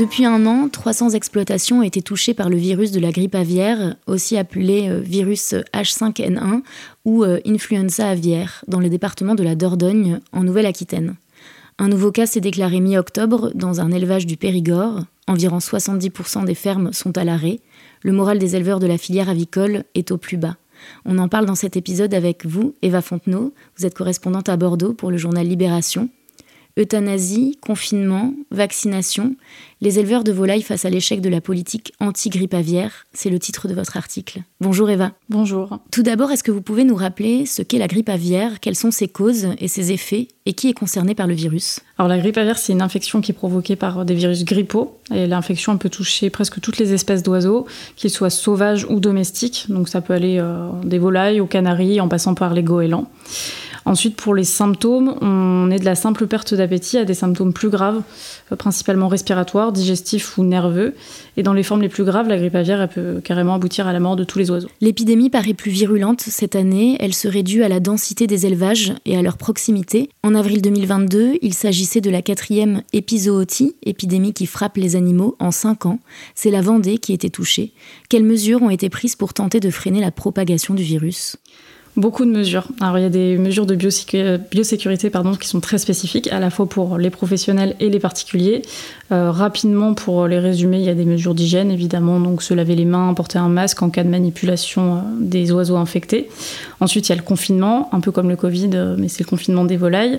Depuis un an, 300 exploitations ont été touchées par le virus de la grippe aviaire, aussi appelé euh, virus H5N1 ou euh, influenza aviaire, dans le département de la Dordogne, en Nouvelle-Aquitaine. Un nouveau cas s'est déclaré mi-octobre dans un élevage du Périgord. Environ 70% des fermes sont à l'arrêt. Le moral des éleveurs de la filière avicole est au plus bas. On en parle dans cet épisode avec vous, Eva Fontenot. Vous êtes correspondante à Bordeaux pour le journal Libération. Euthanasie, confinement, vaccination, les éleveurs de volailles face à l'échec de la politique anti-grippe aviaire, c'est le titre de votre article. Bonjour Eva. Bonjour. Tout d'abord, est-ce que vous pouvez nous rappeler ce qu'est la grippe aviaire, quelles sont ses causes et ses effets, et qui est concerné par le virus? Alors la grippe aviaire, c'est une infection qui est provoquée par des virus grippaux, et l'infection peut toucher presque toutes les espèces d'oiseaux, qu'ils soient sauvages ou domestiques, donc ça peut aller euh, des volailles aux canaris en passant par les goélands. Ensuite, pour les symptômes, on est de la simple perte d'appétit à des symptômes plus graves, euh, principalement respiratoires, digestifs ou nerveux. Et dans les formes les plus graves, la grippe aviaire peut carrément aboutir à la mort de tous les oiseaux. L'épidémie paraît plus virulente cette année. Elle serait due à la densité des élevages et à leur proximité. En avril 2022, il s'agissait de la quatrième épizootie, épidémie qui frappe les animaux, en cinq ans. C'est la Vendée qui était touchée. Quelles mesures ont été prises pour tenter de freiner la propagation du virus? Beaucoup de mesures. Alors il y a des mesures de biosécurité pardon, qui sont très spécifiques, à la fois pour les professionnels et les particuliers. Euh, rapidement, pour les résumer, il y a des mesures d'hygiène, évidemment, donc se laver les mains, porter un masque en cas de manipulation euh, des oiseaux infectés. Ensuite, il y a le confinement, un peu comme le Covid, euh, mais c'est le confinement des volailles.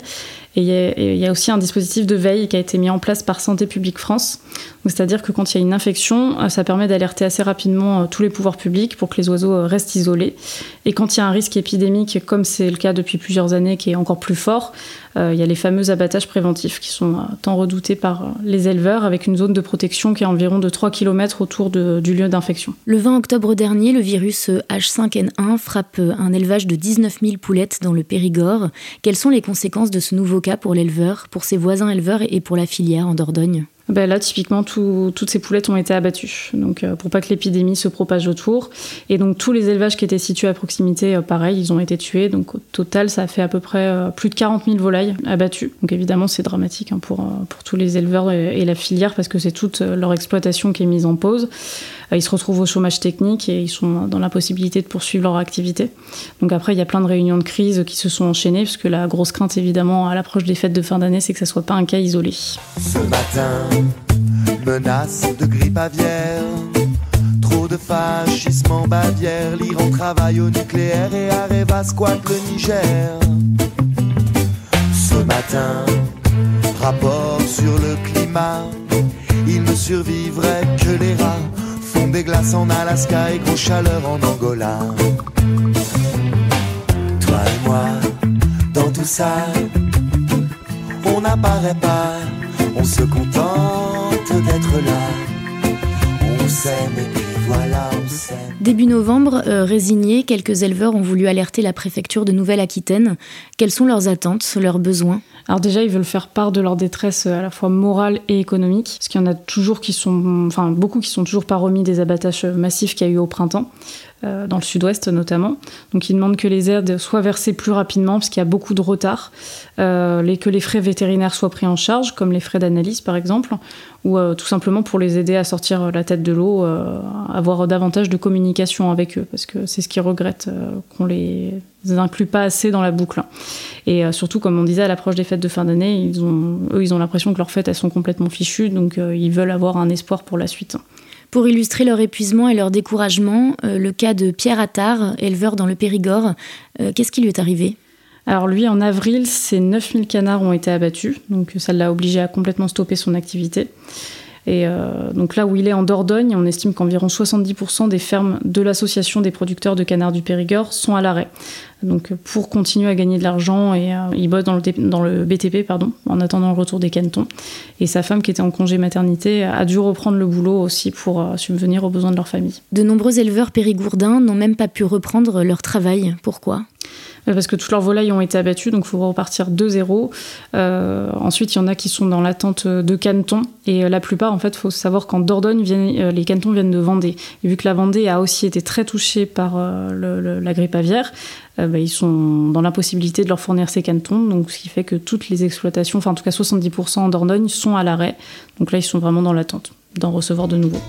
Et il y, a aussi un dispositif de veille qui a été mis en place par Santé publique France. C'est-à-dire que quand il y a une infection, ça permet d'alerter assez rapidement tous les pouvoirs publics pour que les oiseaux restent isolés. Et quand il y a un risque épidémique, comme c'est le cas depuis plusieurs années, qui est encore plus fort, il y a les fameux abattages préventifs qui sont tant redoutés par les éleveurs avec une zone de protection qui est environ de 3 km autour du lieu d'infection. Le 20 octobre dernier, le virus H5N1 frappe un élevage de 19 000 poulettes dans le Périgord. Quelles sont les conséquences de ce nouveau cas pour l'éleveur, pour ses voisins éleveurs et pour la filière en Dordogne? Ben là, typiquement, toutes ces poulettes ont été abattues, donc euh, pour pas que l'épidémie se propage autour. Et donc tous les élevages qui étaient situés à proximité, euh, pareil, ils ont été tués. Donc au total, ça a fait à peu près euh, plus de 40 000 volailles abattues. Donc évidemment, c'est dramatique hein, pour, pour tous les éleveurs et, la filière parce que c'est toute leur exploitation qui est mise en pause. ils se retrouvent au chômage technique et ils sont dans l'impossibilité de poursuivre leur activité. Donc après, il y a plein de réunions de crise qui se sont enchaînées parce que la grosse crainte, évidemment, à l'approche des fêtes de fin d'année, c'est que ça soit pas un cas isolé. Ce matin Menace de grippe aviaire, trop de fascisme en Bavière, l'Iran travaille au nucléaire et Areva squatte le Niger. Ce matin, rapport sur le climat, il ne survivrait que les rats, font des glaces en Alaska et gros chaleur en Angola. Toi et moi, dans tout ça, on n'apparaît pas, on se contente d'être là. On s'aime et puis voilà, on s'aime. Début novembre, euh, résignés, quelques éleveurs ont voulu alerter la préfecture de Nouvelle-Aquitaine. Quelles sont leurs attentes, leurs besoins? Alors déjà, ils veulent faire part de leur détresse euh, à la fois morale et économique, parce qu'il y en a toujours qui sont, enfin beaucoup qui sont toujours pas remis des abattages massifs qu'il y a eu au printemps. Euh, dans le sud-ouest notamment. Donc ils demandent que les aides soient versées plus rapidement parce qu'il y a beaucoup de retard, euh, que les frais vétérinaires soient pris en charge, comme les frais d'analyse par exemple, ou euh, tout simplement pour les aider à sortir la tête de l'eau, avoir davantage de communication avec eux, parce que c'est ce qu'ils regrettent, qu'on les inclut pas assez dans la boucle. Et surtout, comme on disait, à l'approche des fêtes de fin d'année, ils ont, eux, ils ont l'impression que leurs fêtes, elles sont complètement fichues, donc ils veulent avoir un espoir pour la suite. Pour illustrer leur épuisement et leur découragement, euh, le cas de Pierre Attard, éleveur dans le Périgord, euh, qu'est-ce qui lui est arrivé? Alors lui, en avril, ses 9000 canards ont été abattus, donc ça l'a obligé à complètement stopper son activité. Et euh, donc là où il est en Dordogne, on estime qu'environ 70% des fermes de l'association des producteurs de canards du Périgord sont à l'arrêt. Donc pour continuer à gagner de l'argent, euh, il bosse dans le, BTP en attendant le retour des cantons. Et sa femme qui était en congé maternité a dû reprendre le boulot aussi pour euh, subvenir aux besoins de leur famille. De nombreux éleveurs périgourdins n'ont même pas pu reprendre leur travail. Pourquoi? Parce que toutes leurs volailles ont été abattues, donc il faut repartir de zéro. Euh, ensuite, il y en a qui sont dans l'attente de canetons, et la plupart, en fait, il faut savoir qu'en Dordogne, les canetons viennent de Vendée. Et vu que la Vendée a aussi été très touchée par la grippe aviaire, euh, bah, ils sont dans l'impossibilité de leur fournir ces canetons, donc ce qui fait que toutes les exploitations, enfin en tout cas 70% en Dordogne, sont à l'arrêt. Donc là, ils sont vraiment dans l'attente d'en recevoir de nouveau.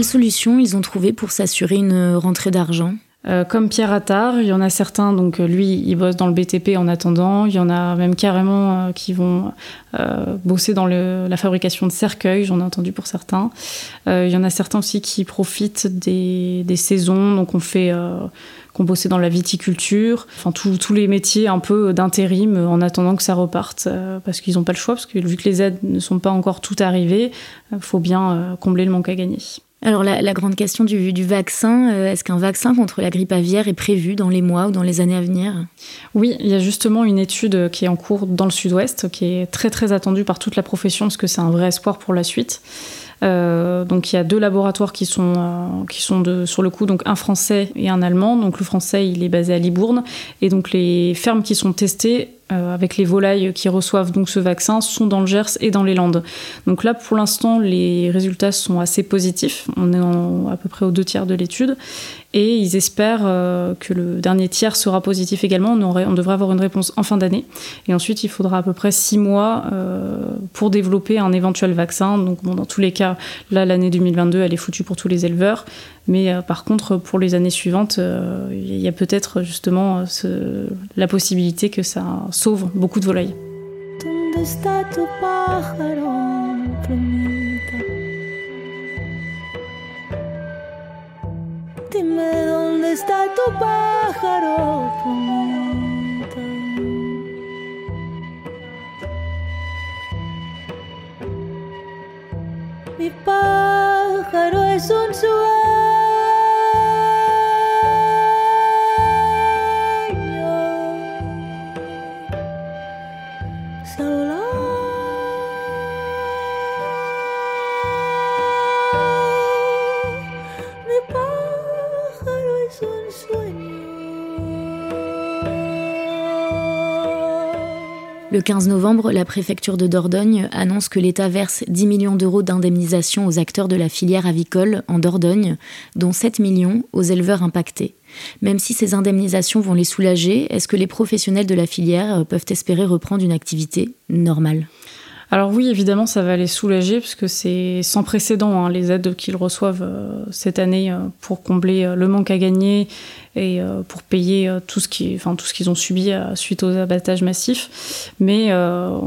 Quelles solutions ils ont trouvé pour s'assurer une rentrée d'argent? Euh, comme Pierre Attard, il y en a certains, donc euh, lui, il bosse dans le BTP en attendant. Il y en a même carrément euh, qui vont bosser dans la fabrication de cercueils, j'en ai entendu pour certains. il y en a certains aussi qui profitent des, saisons, donc on fait, qu'on bossait dans la viticulture, enfin tous les métiers un peu d'intérim en attendant que ça reparte, parce qu'ils n'ont pas le choix, parce que vu que les aides ne sont pas encore toutes arrivées, il faut bien combler le manque à gagner. Alors la, grande question du, vaccin, euh, est-ce qu'un vaccin contre la grippe aviaire est prévu dans les mois ou dans les années à venir? Oui, il y a justement une étude qui est en cours dans le sud-ouest, qui est très très attendue par toute la profession, parce que c'est un vrai espoir pour la suite. Euh, donc il y a deux laboratoires qui sont, euh, qui sont sur le coup, donc un français et un allemand. Donc le français, il est basé à Libourne. Et donc les fermes qui sont testées euh, avec les volailles qui reçoivent donc ce vaccin sont dans le Gers et dans les Landes. Donc là, pour l'instant, les résultats sont assez positifs. On est à peu près aux deux tiers de l'étude. Et ils espèrent euh, que le dernier tiers sera positif également. On, devrait avoir une réponse en fin d'année. Et ensuite, il faudra à peu près six mois euh, pour développer un éventuel vaccin. Donc, bon, dans tous les cas, là, l'année 2022, elle est foutue pour tous les éleveurs. Mais euh, par contre, pour les années suivantes, il y a peut-être justement la possibilité que ça sauve beaucoup de volailles. Dime dónde está tu pájaro, plumita. Mi pájaro es un sueño. Le 15 novembre, la préfecture de Dordogne annonce que l'État verse 10 millions d'euros d'indemnisation aux acteurs de la filière avicole en Dordogne, dont 7 millions aux éleveurs impactés. Même si ces indemnisations vont les soulager, est-ce que les professionnels de la filière peuvent espérer reprendre une activité normale? Alors oui, évidemment, ça va les soulager parce que c'est sans précédent hein, les aides qu'ils reçoivent euh, cette année euh, pour combler euh, le manque à gagner et pour payer tout ce qui, enfin tout qu'ils ont subi suite aux abattages massifs. Mais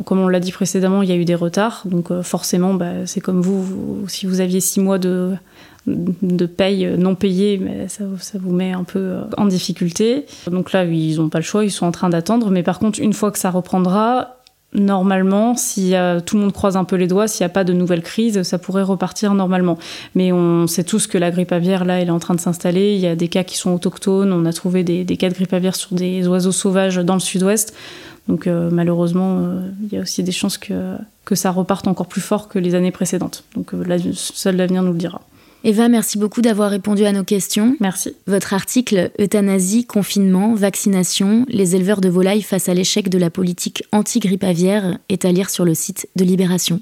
comme on l'a dit précédemment, il y a eu des retards, donc forcément, bah, c'est comme vous, si vous aviez six mois de de paye non payée, mais ça, ça, vous met un peu en difficulté. Donc là, ils n'ont pas le choix, ils sont en train d'attendre. Mais par contre, une fois que ça reprendra, normalement, si tout le monde croise un peu les doigts, s'il n'y a pas de nouvelles crises, ça pourrait repartir normalement. Mais on sait tous que la grippe aviaire, là, elle est en train de s'installer. Il y a des cas qui sont autochtones. On a trouvé des, cas de grippe aviaire sur des oiseaux sauvages dans le sud-ouest. Donc euh, malheureusement, euh, il y a aussi des chances que, que ça reparte encore plus fort que les années précédentes. Donc euh, seul l'avenir nous le dira. Eva, merci beaucoup d'avoir répondu à nos questions. Merci. Votre article Euthanasie, confinement, vaccination, les éleveurs de volailles face à l'échec de la politique anti-grippe aviaire est à lire sur le site de Libération.